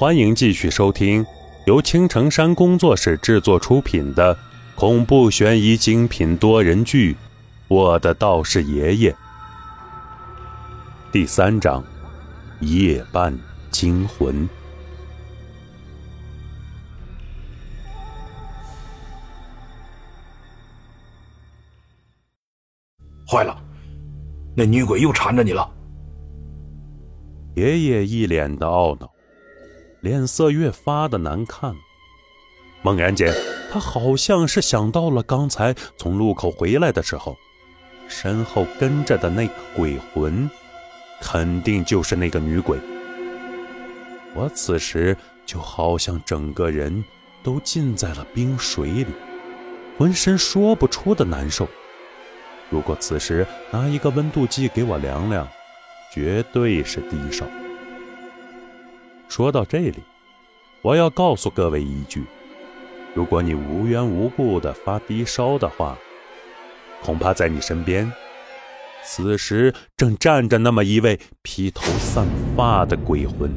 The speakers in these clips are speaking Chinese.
欢迎继续收听由青城山工作室制作出品的恐怖悬疑精品多人剧《我的道士爷爷》第三章：夜半惊魂。坏了，那女鬼又缠着你了。爷爷一脸的懊恼，脸色越发的难看。猛然间，他好像是想到了刚才从路口回来的时候，身后跟着的那个鬼魂，肯定就是那个女鬼。我此时就好像整个人都浸在了冰水里，浑身说不出的难受。如果此时拿一个温度计给我量量，绝对是低烧。说到这里，我要告诉各位一句：如果你无缘无故的发低烧的话，恐怕在你身边，此时正站着那么一位披头散发的鬼魂。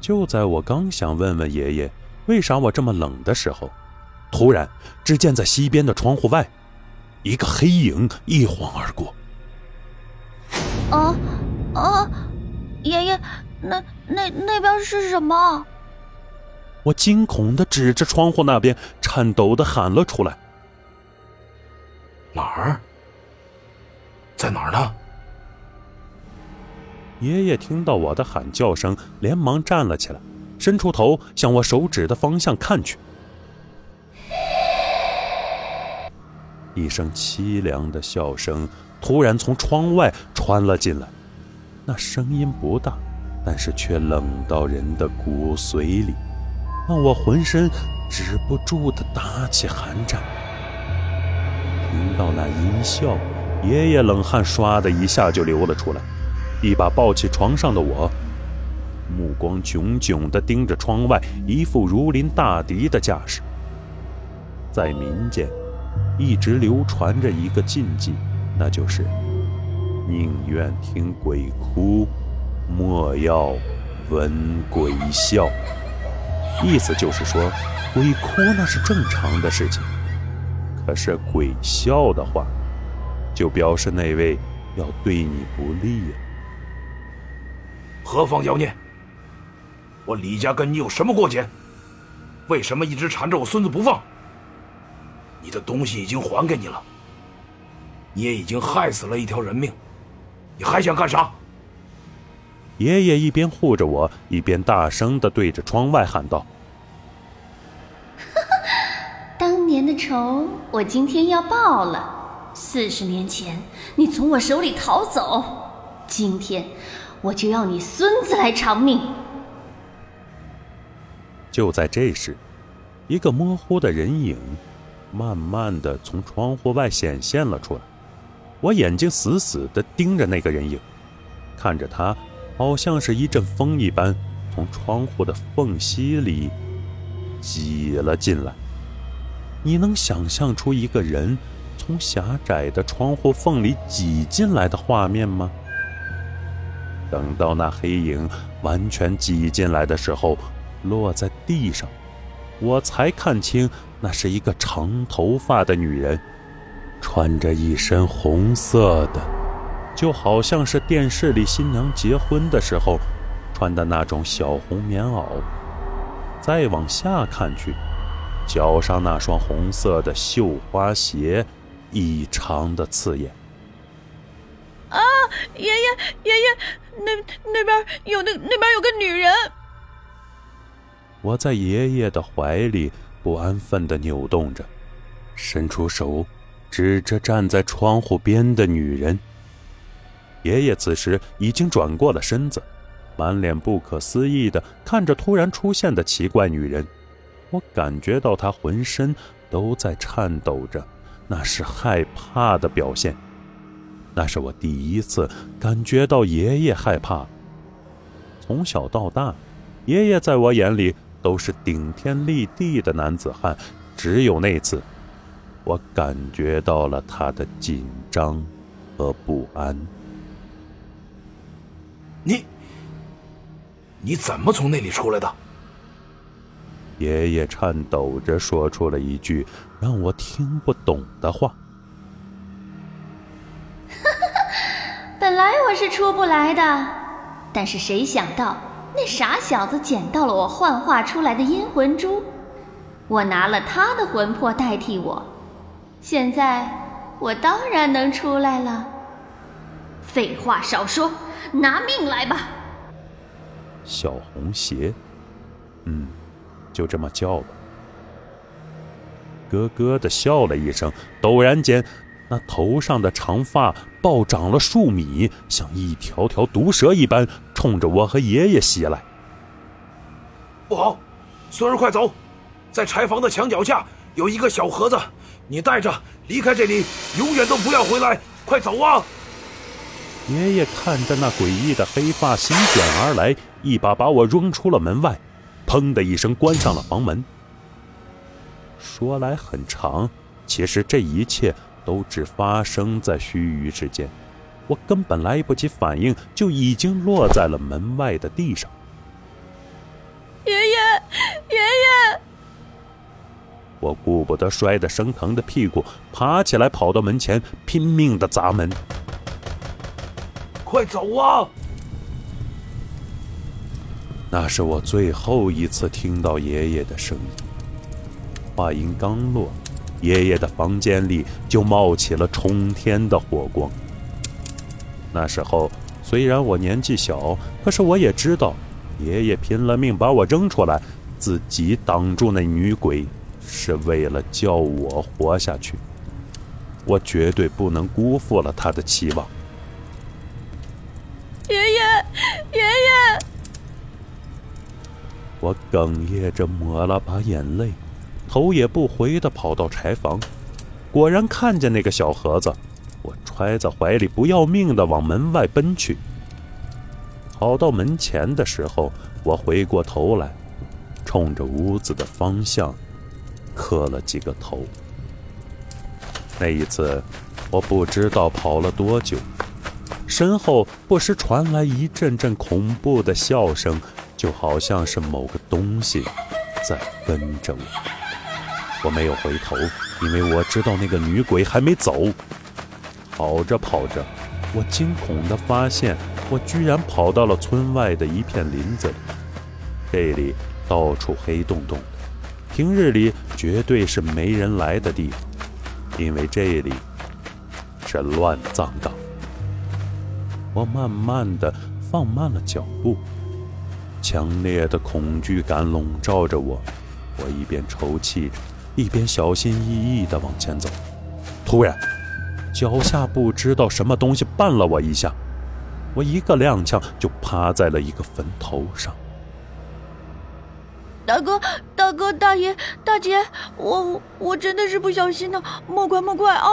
就在我刚想问问爷爷为啥我这么冷的时候，突然，只见在西边的窗户外。一个黑影一晃而过。啊啊！爷爷，那那那边是什么？我惊恐的指着窗户那边，颤抖的喊了出来：“哪儿？在哪儿呢？”爷爷听到我的喊叫声，连忙站了起来，伸出头向我手指的方向看去。一声凄凉的笑声突然从窗外传了进来，那声音不大，但是却冷到人的骨髓里，让我浑身止不住的打起寒战。听到那音效，爷爷冷汗唰的一下就流了出来，一把抱起床上的我，目光炯炯地盯着窗外，一副如临大敌的架势。在民间。一直流传着一个禁忌，那就是宁愿听鬼哭，莫要闻鬼笑。意思就是说，鬼哭那是正常的事情，可是鬼笑的话，就表示那位要对你不利呀。何方妖孽？我李家跟你有什么过节？为什么一直缠着我孙子不放？你的东西已经还给你了，你也已经害死了一条人命，你还想干啥？爷爷一边护着我，一边大声的对着窗外喊道：“ 当年的仇，我今天要报了。四十年前你从我手里逃走，今天我就要你孙子来偿命。”就在这时，一个模糊的人影。慢慢的从窗户外显现了出来，我眼睛死死的盯着那个人影，看着他，好像是一阵风一般，从窗户的缝隙里挤了进来。你能想象出一个人从狭窄的窗户缝里挤进来的画面吗？等到那黑影完全挤进来的时候，落在地上。我才看清，那是一个长头发的女人，穿着一身红色的，就好像是电视里新娘结婚的时候穿的那种小红棉袄。再往下看去，脚上那双红色的绣花鞋异常的刺眼。啊，爷爷，爷爷，那那边有那那边有个女人。我在爷爷的怀里不安分的扭动着，伸出手指着站在窗户边的女人。爷爷此时已经转过了身子，满脸不可思议地看着突然出现的奇怪女人。我感觉到他浑身都在颤抖着，那是害怕的表现。那是我第一次感觉到爷爷害怕。从小到大，爷爷在我眼里。都是顶天立地的男子汉，只有那次，我感觉到了他的紧张和不安。你，你怎么从那里出来的？爷爷颤抖着说出了一句让我听不懂的话。本来我是出不来的，但是谁想到那傻小子捡到了我幻化出来的阴魂珠，我拿了他的魂魄代替我，现在我当然能出来了。废话少说，拿命来吧！小红鞋，嗯，就这么叫吧。咯咯的笑了一声，陡然间，那头上的长发暴涨了数米，像一条条毒蛇一般，冲着我和爷爷袭来。不好，孙儿快走，在柴房的墙脚下有一个小盒子，你带着离开这里，永远都不要回来！快走啊！爷爷看着那诡异的黑发席卷而来，一把把我扔出了门外，砰的一声关上了房门。说来很长，其实这一切都只发生在须臾之间，我根本来不及反应，就已经落在了门外的地上。爷爷，爷爷！我顾不得摔得生疼的屁股，爬起来跑到门前，拼命的砸门。快走啊！那是我最后一次听到爷爷的声音。话音刚落，爷爷的房间里就冒起了冲天的火光。那时候虽然我年纪小，可是我也知道，爷爷拼了命把我扔出来，自己挡住那女鬼，是为了叫我活下去。我绝对不能辜负了他的期望。爷爷，爷爷！我哽咽着抹了把眼泪，头也不回地跑到柴房，果然看见那个小盒子，我揣在怀里，不要命地往门外奔去。跑到门前的时候，我回过头来，冲着屋子的方向磕了几个头。那一次，我不知道跑了多久。身后不时传来一阵阵恐怖的笑声，就好像是某个东西在跟着我。我没有回头，因为我知道那个女鬼还没走。跑着跑着，我惊恐地发现，我居然跑到了村外的一片林子里。这里到处黑洞洞的，平日里绝对是没人来的地方，因为这里是乱葬岗。我慢慢的放慢了脚步，强烈的恐惧感笼罩着我。我一边抽泣着，一边小心翼翼地往前走。突然，脚下不知道什么东西绊了我一下，我一个踉跄就趴在了一个坟头上。大哥，大哥，大爷，大姐，我我真的是不小心的，莫怪莫怪啊！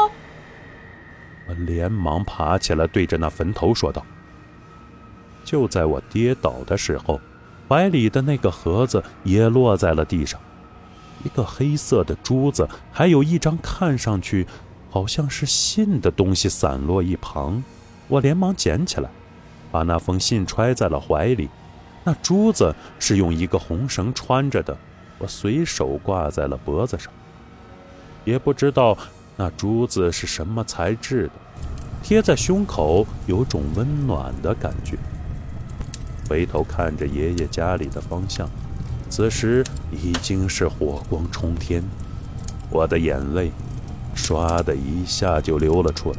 我连忙爬起来，对着那坟头说道：“就在我跌倒的时候，怀里的那个盒子也落在了地上，一个黑色的珠子，还有一张看上去好像是信的东西散落一旁。我连忙捡起来，把那封信揣在了怀里。那珠子是用一个红绳穿着的，我随手挂在了脖子上，也不知道。”那珠子是什么材质的？贴在胸口有种温暖的感觉。回头看着爷爷家里的方向，此时已经是火光冲天，我的眼泪唰的一下就流了出来。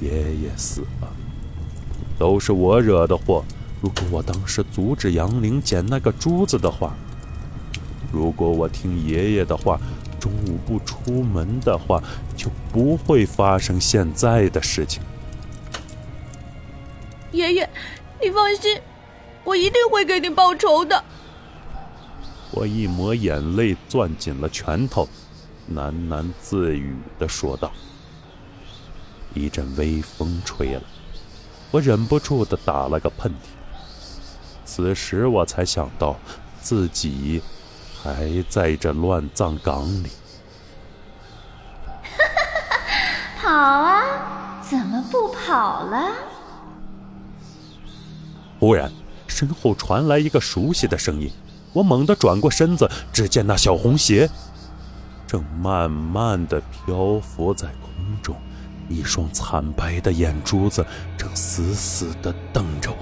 爷爷死了，都是我惹的祸。如果我当时阻止杨玲捡那个珠子的话，如果我听爷爷的话。中午不出门的话，就不会发生现在的事情。爷爷，你放心，我一定会给你报仇的。我一抹眼泪，攥紧了拳头，喃喃自语的说道。一阵微风吹来，我忍不住的打了个喷嚏。此时我才想到，自己。还在这乱葬岗里，跑啊！怎么不跑了？忽然，身后传来一个熟悉的声音。我猛地转过身子，只见那小红鞋正慢慢地漂浮在空中，一双惨白的眼珠子正死死地瞪着我。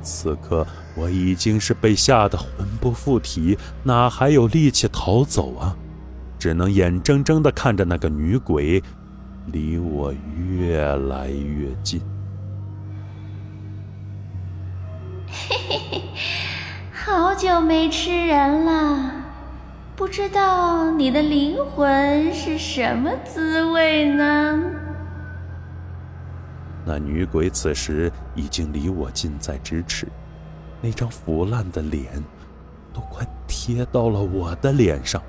此刻我已经是被吓得魂不附体，哪还有力气逃走啊？只能眼睁睁地看着那个女鬼离我越来越近。久没吃人了，不知道你的灵魂是什么滋味呢？那女鬼此时已经离我近在咫尺，那张腐烂的脸都快贴到了我的脸上。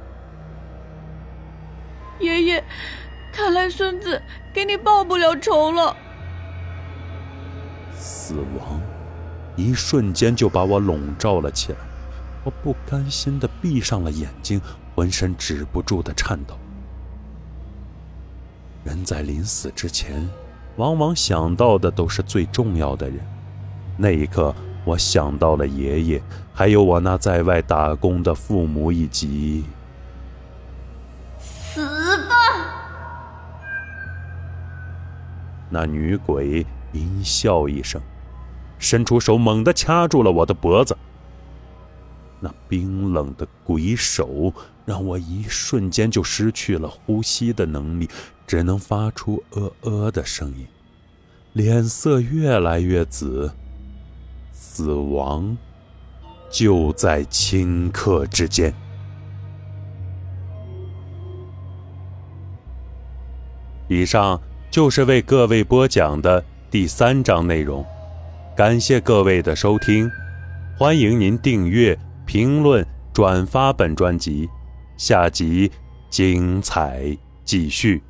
爷爷，看来孙子给你报不了仇了。死亡。一瞬间就把我笼罩了起来，我不甘心地闭上了眼睛，浑身止不住的颤抖。人在临死之前，往往想到的都是最重要的人。那一刻，我想到了爷爷，还有我那在外打工的父母，以及……死吧！那女鬼阴笑一声。伸出手，猛地掐住了我的脖子。那冰冷的鬼手让我一瞬间就失去了呼吸的能力，只能发出“呃呃”的声音，脸色越来越紫。死亡就在顷刻之间。以上就是为各位播讲的第三章内容。感谢各位的收听，欢迎您订阅、评论、转发本专辑，下集精彩继续。